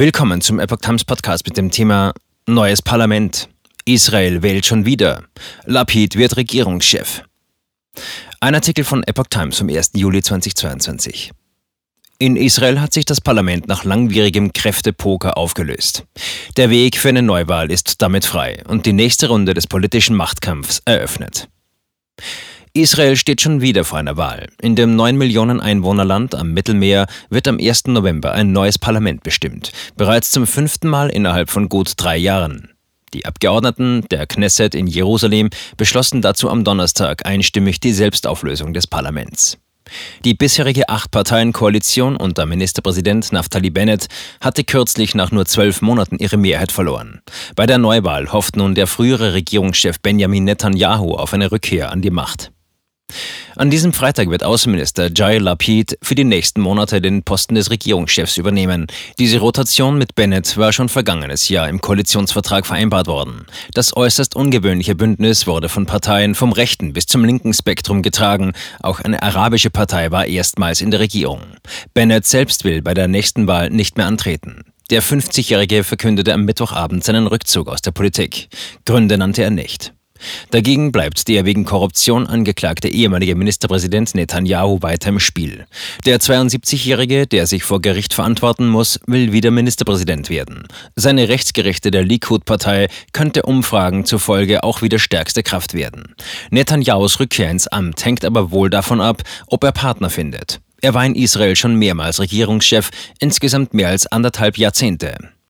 Willkommen zum Epoch Times Podcast mit dem Thema Neues Parlament. Israel wählt schon wieder. Lapid wird Regierungschef. Ein Artikel von Epoch Times vom 1. Juli 2022. In Israel hat sich das Parlament nach langwierigem Kräftepoker aufgelöst. Der Weg für eine Neuwahl ist damit frei und die nächste Runde des politischen Machtkampfs eröffnet. Israel steht schon wieder vor einer Wahl. In dem 9 Millionen Einwohnerland am Mittelmeer wird am 1. November ein neues Parlament bestimmt. Bereits zum fünften Mal innerhalb von gut drei Jahren. Die Abgeordneten der Knesset in Jerusalem beschlossen dazu am Donnerstag einstimmig die Selbstauflösung des Parlaments. Die bisherige Acht-Parteien-Koalition unter Ministerpräsident Naftali Bennett hatte kürzlich nach nur zwölf Monaten ihre Mehrheit verloren. Bei der Neuwahl hofft nun der frühere Regierungschef Benjamin Netanyahu auf eine Rückkehr an die Macht. An diesem Freitag wird Außenminister Jai Lapid für die nächsten Monate den Posten des Regierungschefs übernehmen. Diese Rotation mit Bennett war schon vergangenes Jahr im Koalitionsvertrag vereinbart worden. Das äußerst ungewöhnliche Bündnis wurde von Parteien vom rechten bis zum linken Spektrum getragen. Auch eine arabische Partei war erstmals in der Regierung. Bennett selbst will bei der nächsten Wahl nicht mehr antreten. Der 50-Jährige verkündete am Mittwochabend seinen Rückzug aus der Politik. Gründe nannte er nicht. Dagegen bleibt der wegen Korruption angeklagte ehemalige Ministerpräsident Netanyahu weiter im Spiel. Der 72-Jährige, der sich vor Gericht verantworten muss, will wieder Ministerpräsident werden. Seine rechtsgerechte der Likud-Partei könnte Umfragen zufolge auch wieder stärkste Kraft werden. Netanyahus Rückkehr ins Amt hängt aber wohl davon ab, ob er Partner findet. Er war in Israel schon mehrmals Regierungschef, insgesamt mehr als anderthalb Jahrzehnte.